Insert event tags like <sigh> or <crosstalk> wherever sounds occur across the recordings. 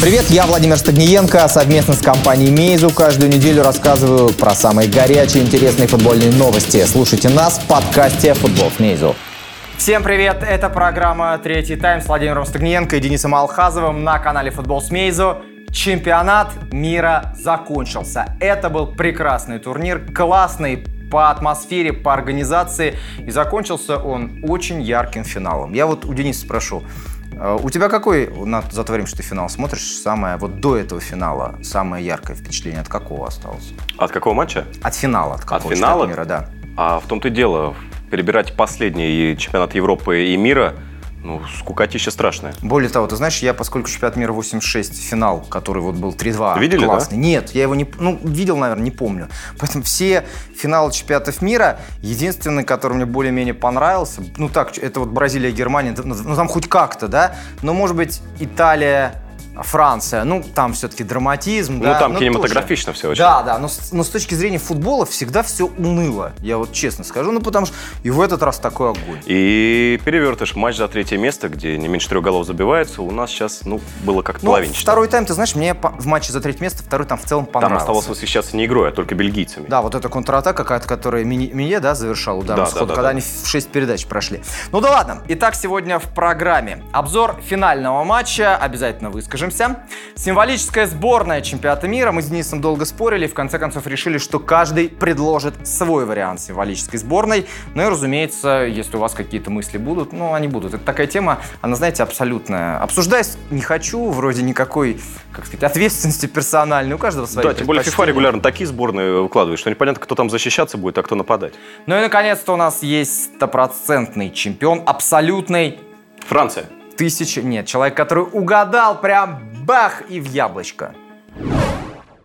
Привет, я Владимир Стагниенко. Совместно с компанией Мейзу каждую неделю рассказываю про самые горячие интересные футбольные новости. Слушайте нас в подкасте «Футбол с Мейзу». Всем привет! Это программа «Третий тайм» с Владимиром Стагниенко и Денисом Алхазовым на канале «Футбол с Мейзу». Чемпионат мира закончился. Это был прекрасный турнир, классный по атмосфере, по организации. И закончился он очень ярким финалом. Я вот у Дениса спрошу, у тебя какой, на, за то время, что ты финал смотришь, самое, вот до этого финала, самое яркое впечатление от какого осталось? От какого матча? От финала, от какого От финала? мира, да. А в том-то и дело, перебирать последний чемпионат Европы и мира – ну, скукотища страшная. Более того, ты знаешь, я, поскольку чемпионат мира 86, финал, который вот был 3-2, Видели, классный. да? Нет, я его не... Ну, видел, наверное, не помню. Поэтому все финалы чемпионатов мира, единственный, который мне более-менее понравился, ну так, это вот Бразилия, Германия, ну там хоть как-то, да, но, может быть, Италия, Франция, ну, там все-таки драматизм. Ну, да, там кинематографично тоже. все очень. Да, да, но, но с точки зрения футбола всегда все уныло, я вот честно скажу, ну, потому что и в этот раз такой огонь. И перевертыш, матч за третье место, где не меньше трех голов забивается, у нас сейчас, ну, было как-то ну, половинчато. второй тайм, ты знаешь, мне в матче за третье место второй там в целом понравился. Там оставалось восхищаться не игрой, а только бельгийцами. Да, вот эта контратака, которая Мини, да, завершал удар да, схода, да, да, когда да. они в шесть передач прошли. Ну да ладно. Итак, сегодня в программе обзор финального матча, обязательно выскажемся. Символическая сборная чемпионата мира. Мы с Денисом долго спорили и в конце концов решили, что каждый предложит свой вариант символической сборной. Ну и, разумеется, если у вас какие-то мысли будут, ну, они будут. Это такая тема, она, знаете, абсолютная. Обсуждать не хочу, вроде никакой, как сказать, ответственности персональной. У каждого свои Да, тем более FIFA регулярно такие сборные выкладывает, что непонятно, кто там защищаться будет, а кто нападать. Ну и, наконец-то, у нас есть стопроцентный чемпион, абсолютный... Франция. Тысяча... Нет, человек, который угадал прям бах и в яблочко.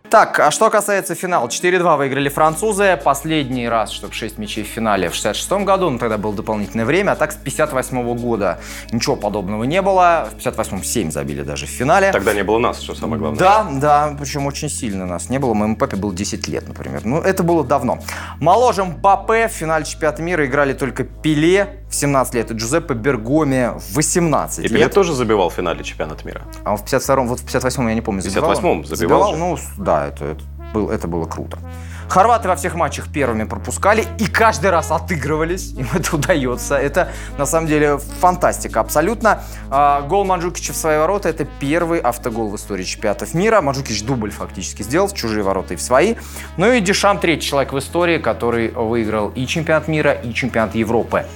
Так, а что касается финала, 4-2 выиграли французы. Последний раз, чтобы 6 мячей в финале в 66 году, но тогда было дополнительное время, а так с 58 -го года ничего подобного не было. В 58-м 7 забили даже в финале. Тогда не было нас, что самое главное. Да, да, причем очень сильно нас не было. Моему папе было 10 лет, например. Ну, это было давно. Моложе Мбаппе в финале чемпионата мира играли только Пеле в 17 лет и Джузеппе Бергоми в 18 и лет. Пеле тоже забивал в финале чемпионата мира. А он в 52-м, вот в 58-м я не помню, забивал. В 58-м забивал, забивал Ну, да, это, это, был, это было круто. Хорваты во всех матчах первыми пропускали и каждый раз отыгрывались. Им это удается. Это, на самом деле, фантастика абсолютно. А, гол Манджукича в свои ворота – это первый автогол в истории чемпионатов мира. Манджукич дубль фактически сделал в чужие ворота и в свои. Ну и Дешам – третий человек в истории, который выиграл и чемпионат мира, и чемпионат Европы.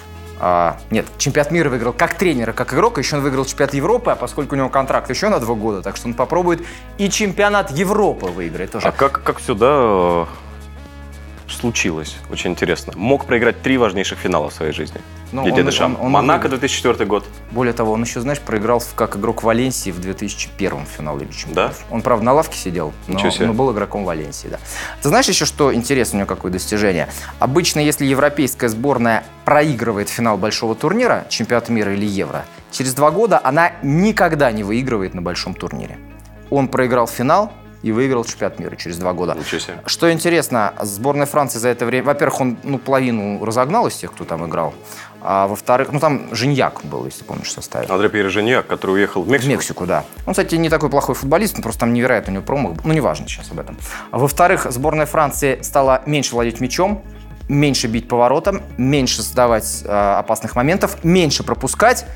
А, нет, чемпионат мира выиграл как тренера, как игрока. Еще он выиграл чемпионат Европы, а поскольку у него контракт еще на два года, так что он попробует и чемпионат Европы выиграть тоже. А как, как сюда случилось? Очень интересно. Мог проиграть три важнейших финала в своей жизни. Ну, Дидье Дешам. Он, он, Монако 2004 год. Более того, он еще, знаешь, проиграл как игрок Валенсии в 2001 финале Лиги Да? Он, правда, на лавке сидел, но, но был игроком Валенсии, да. Ты знаешь еще, что интересно у него какое достижение? Обычно, если европейская сборная проигрывает финал большого турнира, чемпионат мира или Евро, через два года она никогда не выигрывает на большом турнире. Он проиграл финал, и выиграл чемпионат мира через два года. Что интересно, сборная Франции за это время, во-первых, он ну, половину разогнал из тех, кто там играл, а во-вторых, ну там Женьяк был, если помнишь, составе. Андре Пьер Женьяк, который уехал в Мексику. В Мексику, да. Он, кстати, не такой плохой футболист, он просто там невероятно у него промах. Ну, неважно сейчас об этом. А во-вторых, сборная Франции стала меньше владеть мячом, меньше бить поворотом, меньше создавать э, опасных моментов, меньше пропускать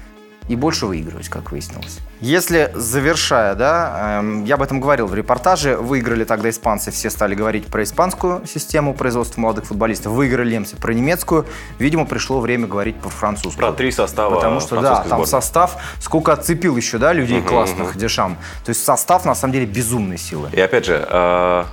и больше выигрывать, как выяснилось. Если, завершая, да, эм, я об этом говорил в репортаже, выиграли тогда испанцы, все стали говорить про испанскую систему производства молодых футболистов, выиграли немцы про немецкую, видимо, пришло время говорить про французскую. Про три состава Потому что, да, там сборной. состав, сколько отцепил еще, да, людей угу, классных, угу. Дешам. То есть состав, на самом деле, безумной силы. И опять же, э,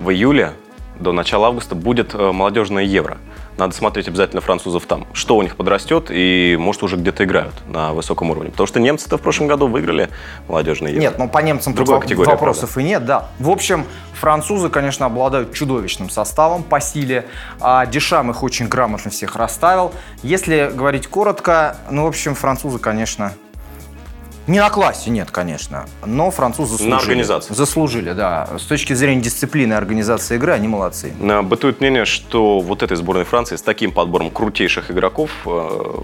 в июле до начала августа будет э, молодежное Евро. Надо смотреть обязательно французов там. Что у них подрастет и, может, уже где-то играют на высоком уровне. Потому что немцы-то в прошлом году выиграли молодежные Евро. Нет, ну по немцам Другая категория, вопросов правда. и нет, да. В общем, французы, конечно, обладают чудовищным составом по силе. А Дешам их очень грамотно всех расставил. Если говорить коротко, ну, в общем, французы, конечно, Не на классе, нет, конечно. Но французы заслужили. На организации. Заслужили, да. С точки зрения дисциплины организации игры они молодцы. Бытует мнение, что вот этой сборной Франции с таким подбором крутейших игроков э,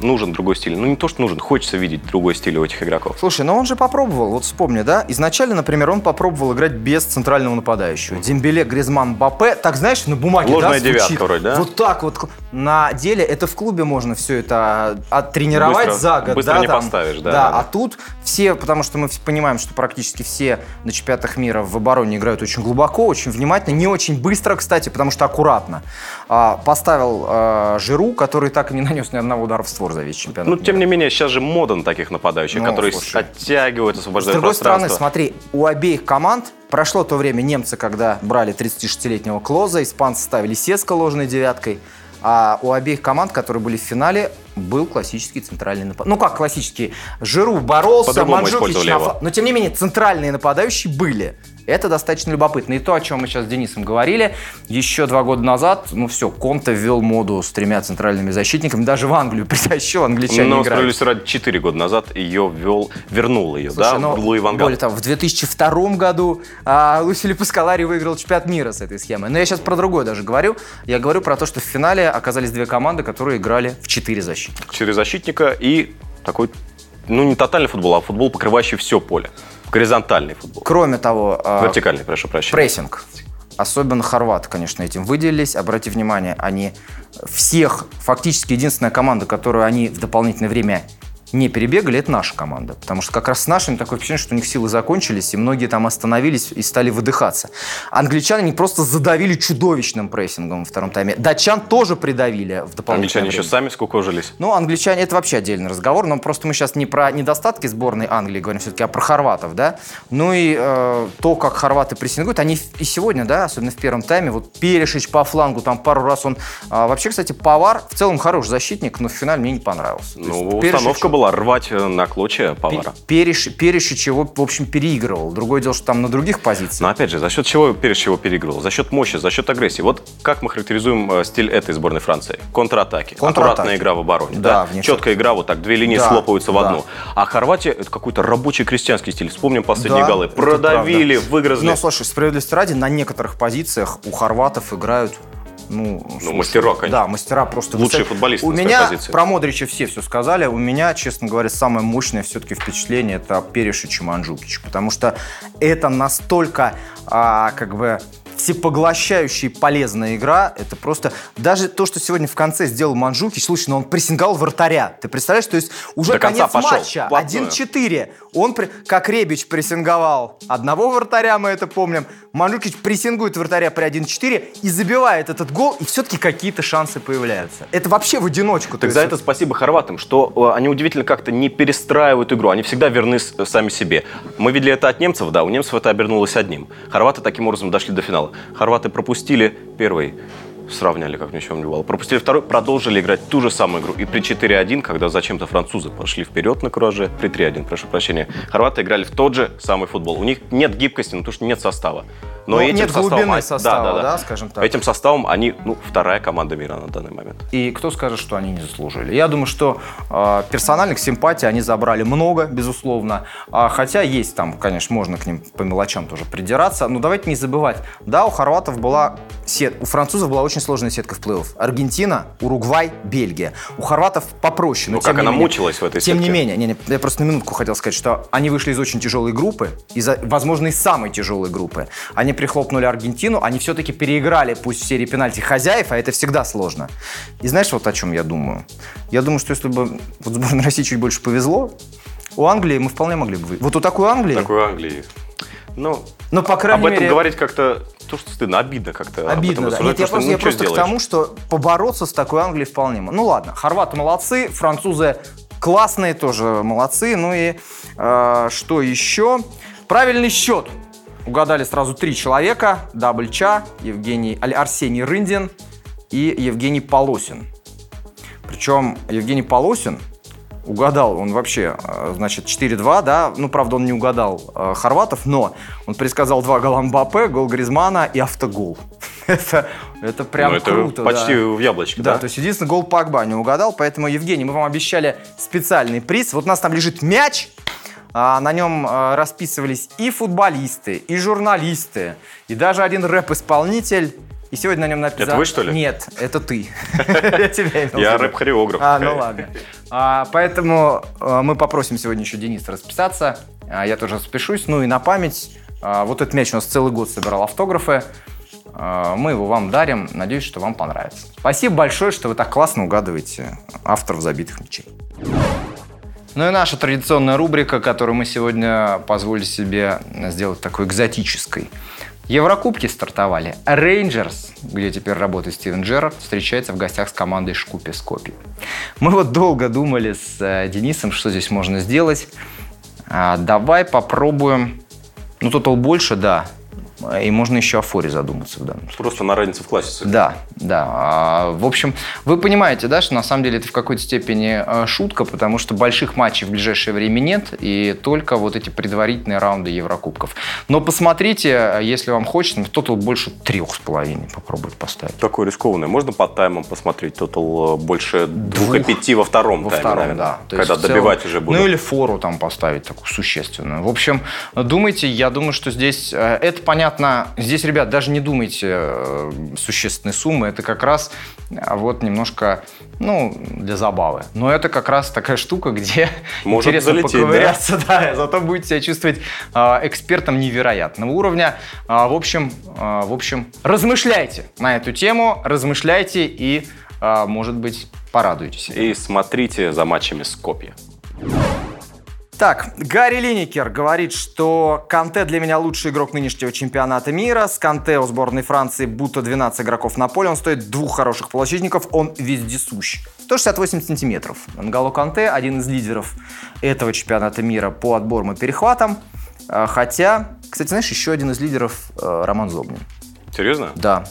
нужен другой стиль. Ну, не то, что нужен, хочется видеть другой стиль у этих игроков. Слушай, но он же попробовал, вот вспомни, да? Изначально, например, он попробовал играть без центрального нападающего. Дембеле, Гризман, Бапе. Так, знаешь, на бумаге, Ложная да, девятка вроде, да? Вот так вот. На деле это в клубе можно все это оттренировать Быстро- за год. быстро да, не там. поставишь, да, Да, да, а тут все, потому что мы понимаем, что практически все на чемпионатах мира в обороне играют очень глубоко, очень внимательно, не очень быстро, кстати, потому что аккуратно. А, поставил а, Жиру, который так и не нанес ни одного удара в створ за весь чемпионат. Ну, тем не менее, сейчас же мода на таких нападающих, Ну, которые слушай. оттягивают, С освобождают другой стороны, смотри, у обеих команд прошло то время немцы, когда брали 36-летнего Клоза, испанцы ставили Сеска ложной девяткой, а у обеих команд, которые были в финале, был классический центральный нападающий. Ну как классический? Жиру боролся, использовали на его. Но тем не менее, центральные нападающие были. Это достаточно любопытно. И то, о чем мы сейчас с Денисом говорили, еще два года назад, ну все, Конте ввел моду с тремя центральными защитниками, даже в Англию <laughs> притащил, англичане Но играют. справедливости ради 4 года назад ее ввел, вернул ее, Слушай, да, ну, в Луи Ван более того, в 2002 году а, Лусили Паскалари выиграл чемпионат мира с этой схемой. Но я сейчас про другое даже говорю. Я говорю про то, что в финале оказались две команды, которые играли в четыре защитника. Четыре защитника и такой, ну, не тотальный футбол, а футбол, покрывающий все поле. Горизонтальный футбол. Кроме того, а, Вертикальный, прошу прощения. прессинг. Особенно хорваты, конечно, этим выделились. Обратите внимание, они всех, фактически единственная команда, которую они в дополнительное время не перебегали, это наша команда. Потому что как раз с нашими такое впечатление, что у них силы закончились, и многие там остановились и стали выдыхаться. Англичане они просто задавили чудовищным прессингом во втором тайме. Датчан тоже придавили в дополнительное Англичане время. еще сами скукожились. Ну, англичане, это вообще отдельный разговор, но просто мы сейчас не про недостатки сборной Англии говорим все-таки, а про хорватов, да. Ну и э, то, как хорваты прессингуют, они и сегодня, да, особенно в первом тайме, вот Перешич по флангу, там пару раз он... а, вообще, кстати, Повар в целом хороший защитник, но в финале мне не понравился. Ну, установка была рвать э, на клочья Павара. Переш- Перешич его, в общем, переигрывал. Другое дело, что там на других позициях. Но опять же, за счет чего Переш его переигрывал? За счет мощи, за счет агрессии. Вот как мы характеризуем э, стиль этой сборной Франции? Контратаки. Контратаки. Аккуратная игра в обороне. Да, Да, Четкая игра, вот так, две линии Да, слопаются в да. одну. А Хорватия это какой-то рабочий крестьянский стиль. Вспомним последние Да, голы. Продавили, выгрызли. Но, слушай, справедливости ради, на некоторых позициях у хорватов играют ну, слушай, мастера, конечно. Да, мастера просто. Лучшие высоки. футболисты У меня позиции. про Модрича все все сказали. У меня, честно говоря, самое мощное все-таки впечатление это Перешич и Манджукич. Потому что это настолько, а, как бы, всепоглощающая и полезная игра. Это просто... Даже то, что сегодня в конце сделал Манджукич, слушай, ну он прессинговал вратаря. Ты представляешь, то есть уже До конец пошел, матча. вплотную. 1-4. Он, при- как Ребич прессинговал одного вратаря, мы это помним. Манджукич прессингует вратаря при 1-4 и забивает этот гол, и все-таки какие-то шансы появляются. Это вообще в одиночку. Так за это спасибо хорватам, что э, они удивительно как-то не перестраивают игру, они всегда верны с- сами себе. Мы видели это от немцев, да, у немцев это обернулось одним. Хорваты таким образом дошли до финала. Хорваты пропустили первый, сравняли, как ни в чем не бывало. Пропустили второй, продолжили играть ту же самую игру. И при 4-1, когда зачем-то французы пошли вперед на кураже, при 3-1, прошу прощения, хорваты играли в тот же самый футбол. У них нет гибкости, ну, потому что нет состава. Но Ну, этим нет составом- глубины а- состава, да, скажем так. Этим составом они, ну, вторая команда мира на данный момент. И кто скажет, что они не заслужили? Я думаю, что э, персональных симпатий они забрали много, безусловно. А, хотя есть там, конечно, можно к ним по мелочам тоже придираться. Но давайте не забывать. Да, у хорватов была сет... у французов была очень сложная сетка в плей-офф. Аргентина, Уругвай, Бельгия. У хорватов попроще. но Ну, тем как не она менее- мучилась в этой Тем не сетке. менее, не, не, я просто на минутку хотел сказать, что они вышли из очень тяжелой группы, из, возможно, из самой тяжелой группы. Они прихлопнули Аргентину, они все-таки переиграли, пусть в серии пенальти хозяев, а это всегда сложно. И знаешь, вот о чем я думаю? Я думаю, что если бы вот сборной России чуть больше повезло, у Англии мы вполне могли бы... Вот у такой Англии, Такой Англии. Ну, ну, по крайней об этом мере... говорить как-то то, что стыдно, обидно как-то. Обидно, да. Нет, я просто, я ну, просто что к тому, что побороться с такой Англией вполне. Ну ладно, хорваты молодцы, французы классные тоже молодцы. Ну и э, что еще? Правильный счет. Угадали сразу три человека. Дабльча, Евгений, Аль- Арсений Рындин и Евгений Полосин. Причем Евгений Полосин угадал, он вообще, э, значит, 4-2, да, ну, правда, он не угадал э, хорватов, но он предсказал два гола Мбаппе, гол Гризмана и автогол. <laughs> Это, это прям Ну, это круто, почти да. в яблочке, Да, да? то есть единственный гол Погба не угадал, поэтому, Евгений, мы вам обещали специальный приз. Вот у нас там лежит мяч, А, на нем а, расписывались и футболисты, и журналисты, и даже один рэп-исполнитель. И сегодня на нем написано... Это вы, что ли? Нет, это ты. <laughs> Я тебя имел Я рэп-хореограф. А, ну ладно. А, поэтому а, мы попросим сегодня еще Дениса расписаться. А, я тоже распишусь. Ну и на память, а, вот этот мяч у нас целый год собирал автографы. А, мы его вам дарим. Надеюсь, что вам понравится. Спасибо большое, что вы так классно угадываете авторов забитых мячей. Ну и наша традиционная рубрика, которую мы сегодня позволили себе сделать такой экзотической. Еврокубки стартовали. Рейнджерс, где теперь работает Стивен Джерард, встречается в гостях с командой Шкупи Скопи. Мы вот долго думали с э, Денисом, что здесь можно сделать. А, давай попробуем. Ну, тотал больше, да. И можно еще о форе задуматься в данном случае. Просто на разнице в классе. Да, да. А, В общем, вы понимаете, да, что на самом деле это в какой-то степени э, шутка, потому что больших матчей в ближайшее время нет, и только вот эти предварительные раунды Еврокубков. Но посмотрите, э, если вам хочется, тотал больше трех с половиной попробовать поставить. Такое рискованное. Можно по таймам посмотреть? Тотал э, больше двух и Двух. пяти во втором Во тайме, втором, наверное. да. То Когда целом- добивать уже будут. Ну или фору там поставить такую существенную. В общем, думайте, я думаю, что здесь, это понятно, здесь, ребят, даже не думайте э, существенные суммы, это как раз э, вот немножко, ну, для забавы. Но это как раз такая штука, где <laughs> Может интересно залететь, поковыряться, <laughs> да? зато будете себя чувствовать э, экспертом невероятного уровня. А, в общем, э, в общем, размышляйте на эту тему, размышляйте и, э, может быть, порадуйтесь. И смотрите за матчами Скопья. Так, Гарри Линникер говорит, что Канте для меня лучший игрок нынешнего чемпионата мира. С Канте у сборной Франции будто 12 игроков на поле. Он стоит двух хороших полузащитников. Он вездесущ. 168 сантиметров. Нголо Канте один из лидеров этого чемпионата мира по отборам и перехватам. А, Хотя, кстати, знаешь, еще один из лидеров э, Роман Зобнин. Серьезно? Да.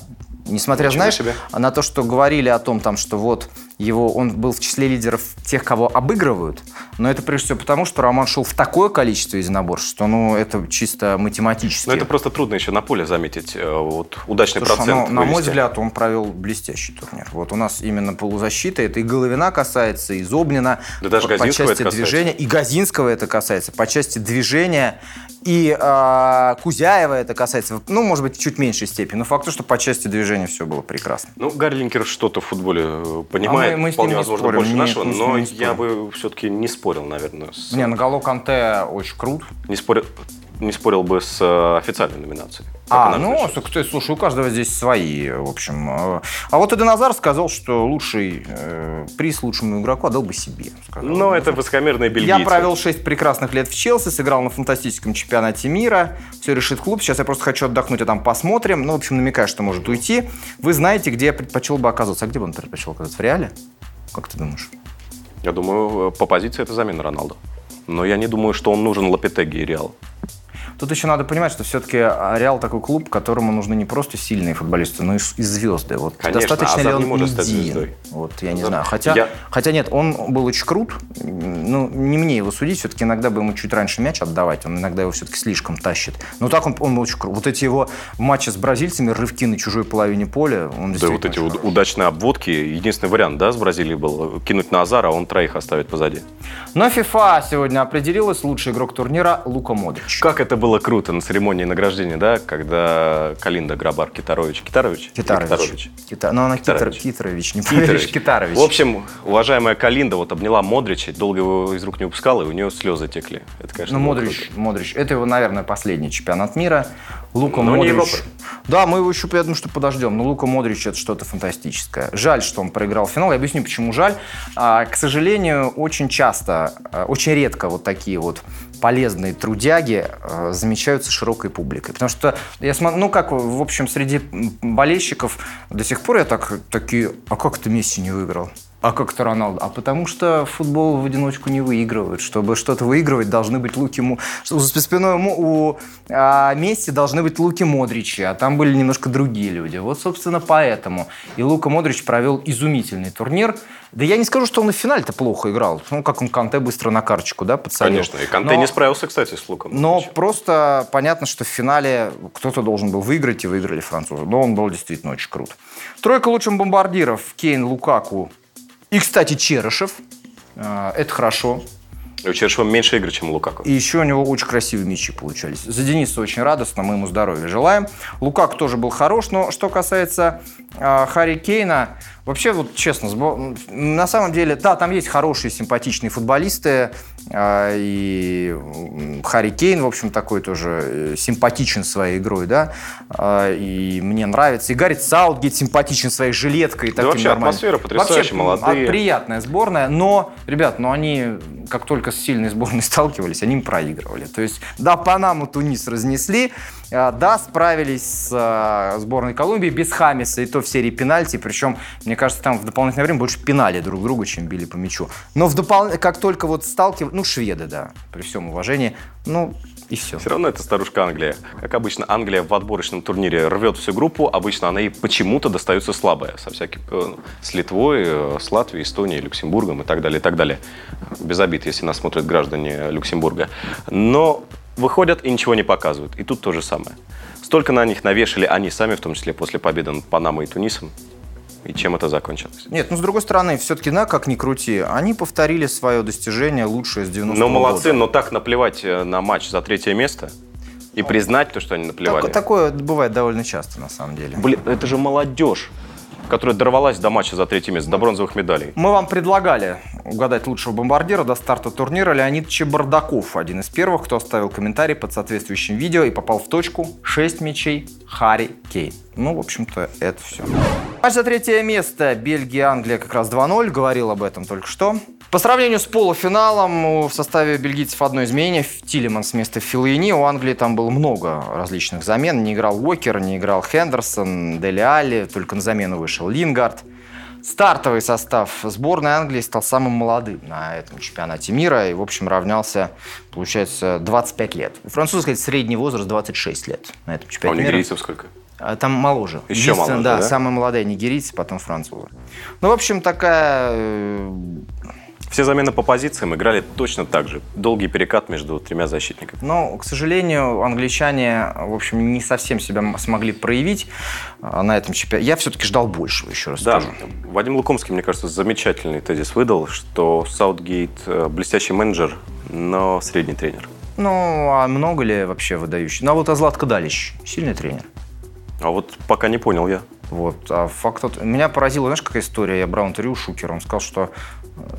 Несмотря, Ничего знаешь, себе. на то, что говорили о том, там, что вот его, он был в числе лидеров тех, кого обыгрывают, но это прежде всего потому, что Роман шел в такое количество единоборств, что ну, это чисто математически. Но это просто трудно еще на поле заметить э, вот, удачный Слушай, процент. ну, на мой взгляд, он провел блестящий турнир. Вот у нас именно полузащита, это и Головина касается, и Зобнина. Да даже по, по части это касается. движения. И Газинского это касается, по части движения. И а, Кузяева это касается, ну, может быть, чуть меньшей степени. Но факт, то, что по части движения все было прекрасно. Ну, Гарри Линкер что-то в футболе э, понимает, А мы- мы с ним вполне не возможно, спорим. больше Нет, нашего, мы но я спорим. бы все-таки не спорил, наверное. С, Не, Нагало Канте очень крут. не, спорил, не спорил бы с э, официальной номинацией. А, ну, кстати, слушай, у каждого здесь свои, в общем. Э, А вот Эден Азар сказал, что лучший э, приз лучшему игроку отдал бы себе. сказал. Но это высокомерные бельгийцы. Я провел 6 прекрасных лет в Челси, сыграл на фантастическом чемпионате мира. Все решит клуб. Сейчас я просто хочу отдохнуть, а там посмотрим. Ну, в общем, намекаю, что может уйти. Вы знаете, где я предпочел бы оказываться. А где бы он предпочел оказаться? В Реале? Как ты думаешь? Я думаю, э, по позиции это замена Роналду. Но я не думаю, что он нужен Лапетеги и Реал. Тут еще надо понимать, что все-таки Реал такой клуб, которому нужны не просто сильные футболисты, но и, звезды. Вот Конечно, достаточно ли Азар он не может стать звездой. Вот я не Азар- знаю. Хотя, Я- хотя нет, он был очень крут. Ну, не мне его судить. Все-таки иногда бы ему чуть раньше мяч отдавать. Он иногда его все-таки слишком тащит. Но так он, он был очень крут. Вот эти его матчи с бразильцами, рывки на чужой половине поля, он Да, вот эти очень уд- хорош. удачные обводки. Единственный вариант, да, с Бразилией был кинуть на Азара, а он троих оставит позади. Но FIFA сегодня определилась лучший игрок турнира Лука Модрич. Как это было круто на церемонии награждения, да, когда Калинда Грабар Китарович. Китарович? Или Китарович. Кита- Ну, она Китар- Китарович. Китарович, не Китарович. поверишь, Китарович. В общем, уважаемая Калинда вот обняла Модрича, долго его из рук не упускала, и у нее слезы текли. Это, конечно, Ну, Модрич, круто. Модрич, это его, наверное, последний чемпионат мира. Лука Но не Модрич. Да, мы его еще, я думаю, что подождем. Но Лука Модрич это что-то фантастическое. Жаль, что он проиграл финал. Я объясню, почему жаль. А, к сожалению, очень часто, а, очень редко вот такие вот полезные трудяги а, замечаются широкой публикой. Потому что я смотрю, ну как, в общем, среди болельщиков до сих пор я так, такие, а как это Месси не выиграл? А как это Роналду? А потому что футбол в одиночку не выигрывают. Чтобы что-то выигрывать, должны быть луки... Что За спиной у а, Месси должны быть луки Модричи, а там были немножко другие люди. Вот, собственно, поэтому. И Лука Модрич провел изумительный турнир. Да я не скажу, что он и в финале-то плохо играл. Ну, как он Канте быстро на карточку, да, подсадил. Конечно, и Канте Но- не справился, кстати, с Луком. но Модричем. просто понятно, что в финале кто-то должен был выиграть, и выиграли французы. Но он был действительно очень крут. Тройка лучших бомбардиров. Кейн, Лукаку и, кстати, Черышев. Э, Это хорошо. У Чершева меньше игр, чем у Лукаку. И еще у него очень красивые мячи получались. За Дениса очень радостно, мы ему здоровья желаем. Лукак тоже был хорош, но что касается э, Харри Кейна, вообще, вот честно, на самом деле, да, там есть хорошие, симпатичные футболисты, и Харри Кейн, в общем, такой тоже э, симпатичен своей игрой, да, э, и мне нравится. И Гарри Саутгейт симпатичен своей жилеткой. Да вообще нормальным. атмосфера потрясающая, вообще, молодые. приятная сборная, но, ребят, ну они, как только с сильной сборной <laughs> сталкивались, они им проигрывали. То есть, да, Панаму, Тунис разнесли, а, да, справились с а, сборной Колумбии без Хамиса, и то в серии пенальти, причем, мне кажется, там в дополнительное время больше пинали друг друга, чем били по мячу. Но в допол... как только вот сталкивались, ну, шведы, да, при всем уважении, ну, и все. Все равно это старушка Англия. Как обычно, Англия в отборочном турнире рвет всю группу, обычно она и почему-то достается слабая, со всяким, э, с Литвой, э, с Латвией, Эстонией, Люксембургом и так далее, и так далее. Без обид, если нас смотрят граждане Люксембурга. Но выходят и ничего не показывают. И тут то же самое. Столько на них навешали они сами, в том числе после победы над Панамой и Тунисом. И чем это закончилось? Нет, ну с другой стороны, все-таки, на как ни крути, они повторили свое достижение лучшее с 90 Ну молодцы, года. но так наплевать э, на матч за третье место и признать то, что они наплевали. Так, такое бывает довольно часто, на самом деле. Блин, это же молодежь которая дорвалась до матча за третье место, до бронзовых медалей. Мы вам предлагали угадать лучшего бомбардира до старта турнира. Леонид Чебардаков, один из первых, кто оставил комментарий под соответствующим видео и попал в точку. 6 мячей Харри Кейн. Ну, в общем-то, это все. Матч за третье место. Бельгия, Англия как раз 2-0. Говорил об этом только что. По сравнению с полуфиналом в составе бельгийцев одно изменение. Тилеманс вместо Филини. У Англии там было много различных замен. Не играл Уокер, не играл Хендерсон, Дели Али. Только на замену вышел Лингард. Стартовый состав сборной Англии стал самым молодым на этом чемпионате мира и, в общем, равнялся, получается, 25 лет. У французов, кстати, средний возраст 26 лет на этом чемпионате а у нигерийцев сколько? А, там моложе. Еще моложе, да, да? самые молодые нигерийцы, потом французы. Ну, в общем, такая э, все замены по позициям играли точно так же. Долгий перекат между тремя защитниками. Но, к сожалению, англичане, в общем, не совсем себя смогли проявить а, на этом чемпионате. Я все-таки ждал большего, еще раз да. скажу. Вадим Лукомский, мне кажется, замечательный тезис выдал, что Саутгейт э, блестящий менеджер, но средний тренер. Ну, а много ли вообще выдающий? Ну, а вот Азлатко Далич сильный тренер. А вот пока не понял я. Вот. А факт тот... Меня поразила, знаешь, какая история? Я брал интервью Шукера. Он сказал, что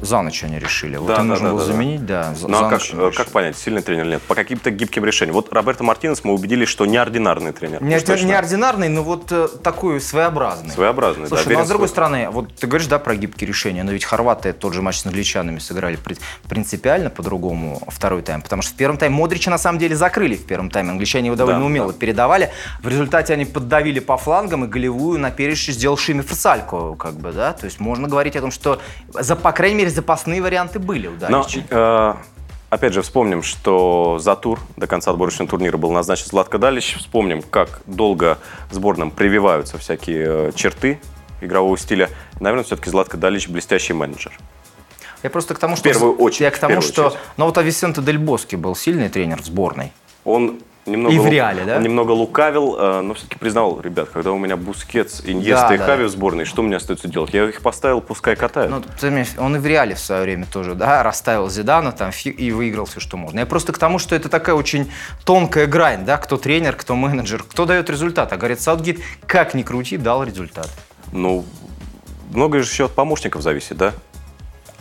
за ночь они решили. Вот да, им да, нужно да, было да, заменить, да. За, ну, а как, э, как понять, сильный тренер или нет? По каким-то гибким решениям. Вот Роберто Мартинес мы убедились, что неординарный тренер. Не, неординарный, но вот э, такой своеобразный. Своеобразный, Слушай, да. ну а с другой стороны, вот ты говоришь, да, про гибкие решения, но ведь хорваты тот же матч с англичанами сыграли принципиально по-другому второй тайм, потому что в первом тайме Модрича на самом деле закрыли в первом тайме. Англичане его довольно да, умело да. передавали. В результате они поддавили по флангам и голевую на перечне сделал Шими Фасалько, как бы, да. То есть можно говорить о том, что за, по крайней мере, запасные варианты были у Далича. Но, э, опять же, вспомним, что за тур до конца отборочного турнира был назначен Златко Далич. Вспомним, как долго сборным прививаются всякие э, черты игрового стиля. Наверное, все-таки Златко Далич блестящий менеджер. Я просто к тому, что... В первую очередь. Я к тому, что... Очередь. Ну вот а Висенте Дель Боске был сильный тренер в сборной. Он немного, и в реале, да? Он немного лукавил, э, но все-таки признал, ребят, когда у меня Бускетс, Иньеста да, и да. Хави в сборной, что мне остается делать? Я их поставил, пускай катают. Ну, он и в реале в свое время тоже, да, расставил Зидана там и выиграл все, что можно. Я просто к тому, что это такая очень тонкая грань, да, кто тренер, кто менеджер, кто дает результат. А говорит, Саутгейт, как ни крути, дал результат. Ну, многое же еще от помощников зависит, да?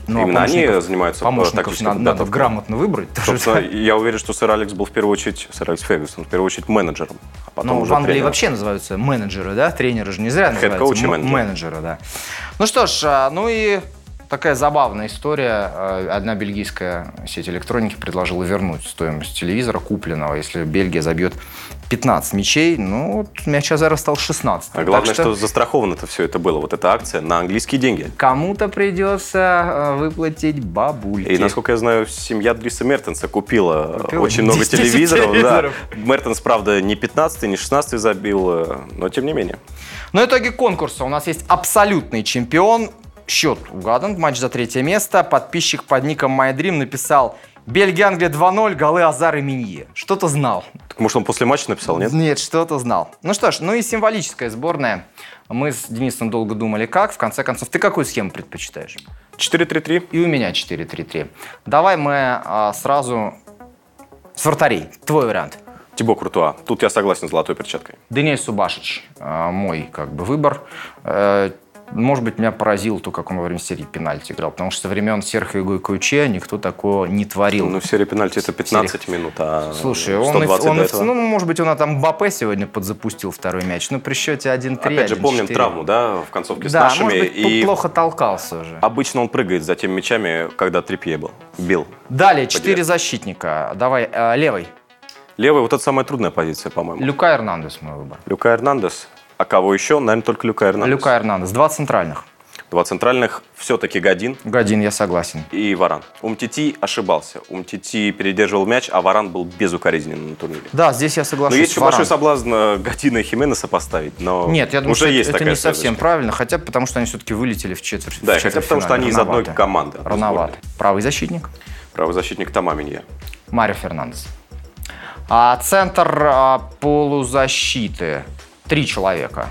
Ну, Именно а они занимаются помощников надо, надо грамотно выбрать. Собственно, я уверен, что сэр Алекс был в первую очередь, сэр Алекс Фергюсон, в первую очередь менеджером. А потом ну, уже в Англии тренером. вообще называются менеджеры, да? Тренеры же не зря называются менеджеры. менеджеры, да. Ну что ж, а, ну и такая забавная история. А, одна бельгийская сеть электроники предложила вернуть стоимость телевизора купленного, если Бельгия забьет 15 мячей, ну, вот мяч Азара стал 16. А главное, что... что застраховано-то все это было, вот эта акция на английские деньги. Кому-то придется э, выплатить бабульки. И, насколько я знаю, семья Дриса Мертенса купила, купила очень много телевизоров. телевизоров. Да. Мертенс, правда, не 15 не 16 забил, э, но тем не менее. Но итоге конкурса у нас есть абсолютный чемпион. Счет угадан, матч за третье место. Подписчик под ником MyDream написал Бельгия, Англия 2-0, голы Азар и Минье. Что-то знал. Так, может, он после матча написал, нет? Нет, что-то знал. Ну что ж, ну и символическая сборная. Мы с Денисом долго думали, как. В конце концов, ты какую схему предпочитаешь? 4-3-3. И у меня 4-3-3. Давай мы а, сразу с вратарей. Твой вариант. Тибо Куртуа. Тут я согласен с золотой перчаткой. Денис Субашич. а, мой как бы выбор. Может быть, меня поразило то, как он во время серии пенальти играл. Потому что со времен Серхио Гуйкоуче никто такого не творил. Ну, в серии пенальти это 15 минут, а Слушай, он, 120 и- он и- ну, может быть, он там Мбаппе сегодня подзапустил второй мяч. Ну, при счете 1-3, Опять же, помним 1-4. травму, да, в концовке с Да, нашими. может быть, и плохо толкался уже. обычно он прыгает за теми мячами, когда Трипье был. Бил. Далее, четыре защитника. Давай, э, левый. Левый, вот это самая трудная позиция, по-моему. Люка Эрнандес мой выбор. Люка Эрнандес. А кого еще? Наверное, только Люка Эрнандес. Люка Эрнандес. Два центральных. Два центральных все-таки Годин Годин, я согласен. и Варан. Умтити ошибался. Умтити передерживал мяч, а Варан был безукоризненен на турнире. Да, здесь я Но соглашусь есть еще большой соблазн э, Година и Хименеса поставить, но Нет, я думаю, уже что есть это такая не совсем связочка. правильно, хотя бы потому, что они все-таки вылетели в четверть. Да, в хотя потому, что они из одной команды. Рановато. Правый защитник. Правый защитник Тамаминья. Марио Фернандес. А центр а, полузащиты. Три человека.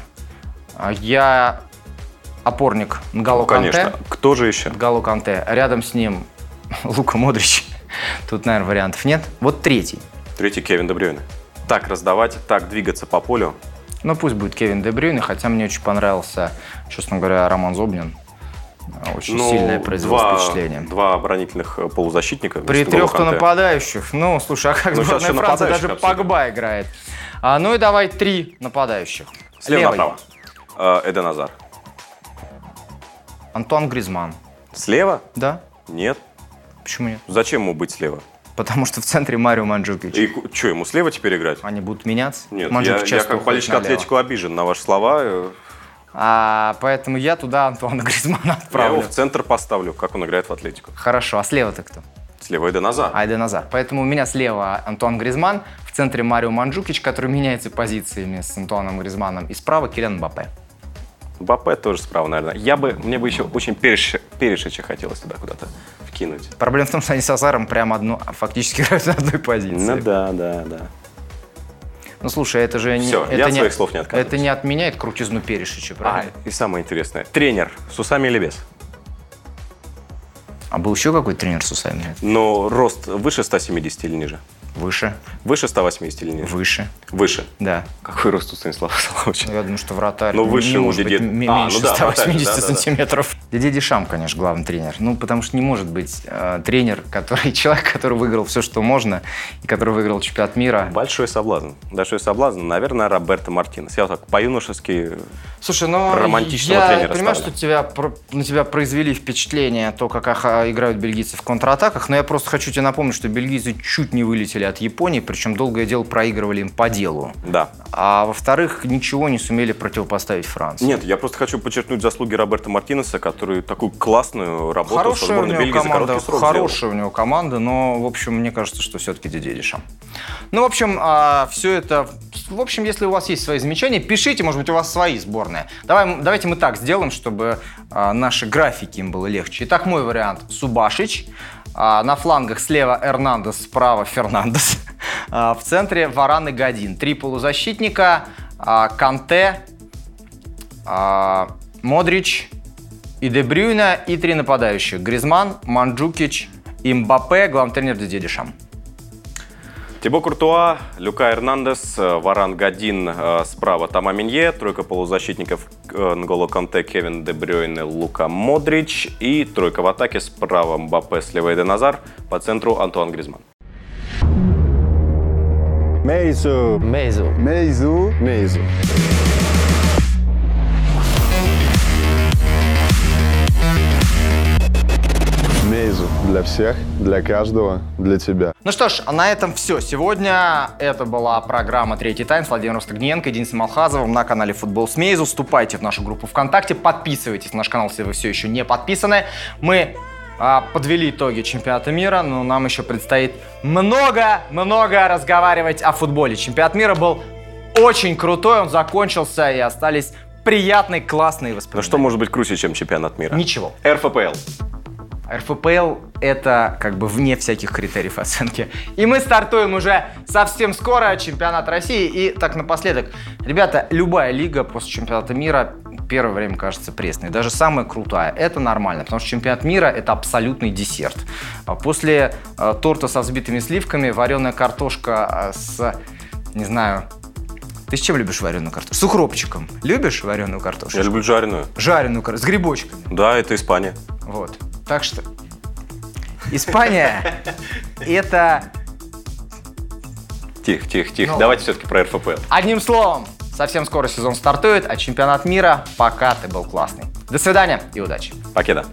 А, Я опорник Нголо Ну, Канте. конечно. Кто же еще? Нголо Канте. Рядом с ним <laughs> Лука Модрич. Тут, наверное, вариантов нет. Вот третий. Третий Кевин Дебрюйне. Так раздавать, так двигаться по полю. Ну, пусть будет Кевин Де Брюйне, хотя мне очень понравился, честно говоря, Роман Зобнин. Очень Ну, сильное произвел два, впечатление. Два оборонительных э, полузащитника. При трех-то нападающих. Ну, слушай, а как Ну, сборная Франции даже обсудим. Погба играет. А, ну и давай три нападающих. Слева Левый. направо. Э, Эден Азар. Антуан Гризман. Слева? Да? Нет. Почему нет? Зачем ему быть слева? Потому что в центре Марио Манджукич. И что, ему слева теперь играть? Они будут меняться. Нет, Манджукич я, я как болельщик Атлетико обижен на ваши слова. А, поэтому я туда Антуана <laughs> Гризмана Я его отправлю. в центр поставлю, как он играет в Атлетику. Хорошо, а слева-то кто? Слева Эден Азар. Эден Азар. Поэтому у меня слева Антуан Гризман, в центре Марио Манджукич, который меняется позициями с Антуаном Гризманом, и справа Килиан Мбаппе. Бапе тоже справа, наверное. Я бы, мне бы еще очень Переш- Перешича хотелось туда куда-то вкинуть. Проблема в том, что они с Азаром прямо одну, фактически играют на одной позиции. Ну да, да, да. Ну слушай, это же не, Всё, это я не, своих слов не отказываюсь. это не отменяет крутизну Перешича, А, правильно? и самое интересное. Тренер с усами или без? А, был еще какой тренер с усами? Но рост выше 170 или ниже? Выше, Выше 180 или ниже? выше, Выше. да. Какой рост у Станислава <laughs> Саловича? Ну, я думаю, что вратарь Ну, не выше у может быть м- А, меньше ну да, 180 вратарь, да, да, да. Дидье Дешам, конечно, главный тренер. Ну, потому что не может быть э, тренер, который, <laughs> человек, который выиграл все, что можно, и который выиграл чемпионат мира. Большой соблазн. Большой соблазн, наверное, Роберто Мартинес. Я вот так по-юношески... Слушай, ну Романтичного я тренера понимаю, ставлю. что тебя, на тебя произвели впечатление то, как аха, играют бельгийцы в контратаках, но я просто хочу тебе напомнить, что бельгийцы чуть не вылетели от Японии, причем долгое дело проигрывали им по делу. Да. А во-вторых, ничего не сумели противопоставить Франции. Нет, я просто хочу подчеркнуть заслуги Роберта Мартинеса, который такую классную работу со Хорошая у сборной него Бельгии за команда, короткий срок хорошая у него команда, но, в общем, мне кажется, что все-таки Дешам. Ну, в общем, все это... В общем, если у вас есть свои замечания, пишите, может быть, у вас свои сборные. Давай, давайте мы так сделаем, чтобы а, наши графики им было легче. Итак, мой вариант – Субашич. А, на флангах слева Эрнандес, справа Фернандес. А, в центре Варан и Годин. Три полузащитника. а, Канте, а, Модрич и Де Брюйна, и три нападающих. Гризман, Манджукич и Мбаппе, главный тренер Дидье Дешам. Тибо Куртуа, Люка Эрнандес, э, Варан Гадин э, справа Тома Минье, тройка полузащитников Нголо Канте, Кевин Де Брюйне, Лука Модрич и тройка в атаке справа Мбаппе, слева Эден Азар, по центру Антуан Гризман. Мейзу. Meizu. Meizu. Мейзу. Для всех, для каждого, для тебя. Ну что ж, а на этом все. Сегодня это была программа «Третий тайм» с Владимиром Стагниенко и Денисом Алхазовым на канале «Футбол с Мейзу». Вступайте в нашу группу ВКонтакте, подписывайтесь на наш канал, если вы все еще не подписаны. Мы а, подвели итоги чемпионата мира, но нам еще предстоит много-много разговаривать о футболе. Чемпионат мира был очень крутой, он закончился и остались приятные, классные Ну воспоминания. что может быть круче, чем чемпионат мира? Ничего. РФПЛ. РФПЛ это как бы вне всяких критериев оценки. И мы стартуем уже совсем скоро чемпионат России. И так напоследок, ребята, любая лига после чемпионата мира первое время кажется пресной. Даже самая крутая. Это нормально, потому что чемпионат мира – это абсолютный десерт. А После э, торта со взбитыми сливками, вареная картошка э, с, не знаю, ты с чем любишь вареную картошку? С укропчиком. Любишь вареную картошку? Я люблю жареную. Жареную картошку, с грибочками. Да, это Испания. Вот. Так что Испания – это, Тихо, тихо, тихо. Ну, Давайте все-таки про РФПЛ. одним словом, совсем скоро сезон стартует, а чемпионат мира пока ты был классный. До свидания и удачи. Покеда.